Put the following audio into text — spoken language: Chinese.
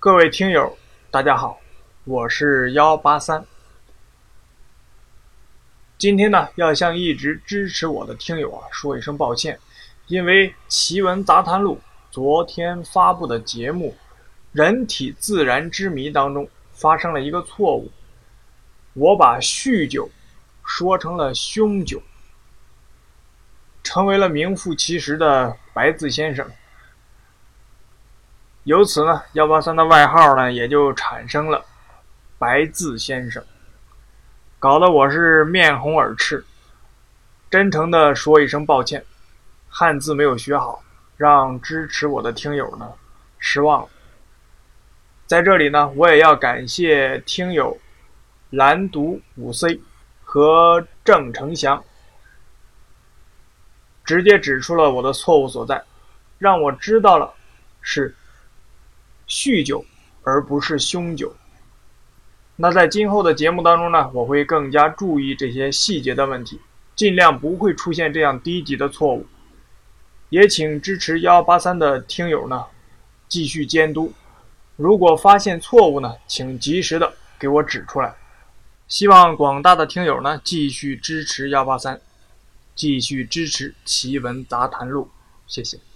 各位听友，大家好，我是幺八三。今天呢，要向一直支持我的听友啊说一声抱歉，因为《奇闻杂谈录》昨天发布的节目《人体自然之谜》当中发生了一个错误，我把酗酒说成了凶酒，成为了名副其实的白字先生。由此呢，幺八三的外号呢也就产生了“白字先生”，搞得我是面红耳赤。真诚的说一声抱歉，汉字没有学好，让支持我的听友呢失望了。在这里呢，我也要感谢听友蓝读五 C 和郑成祥，直接指出了我的错误所在，让我知道了是。酗酒，而不是凶酒。那在今后的节目当中呢，我会更加注意这些细节的问题，尽量不会出现这样低级的错误。也请支持幺八三的听友呢，继续监督。如果发现错误呢，请及时的给我指出来。希望广大的听友呢，继续支持幺八三，继续支持奇闻杂谈录。谢谢。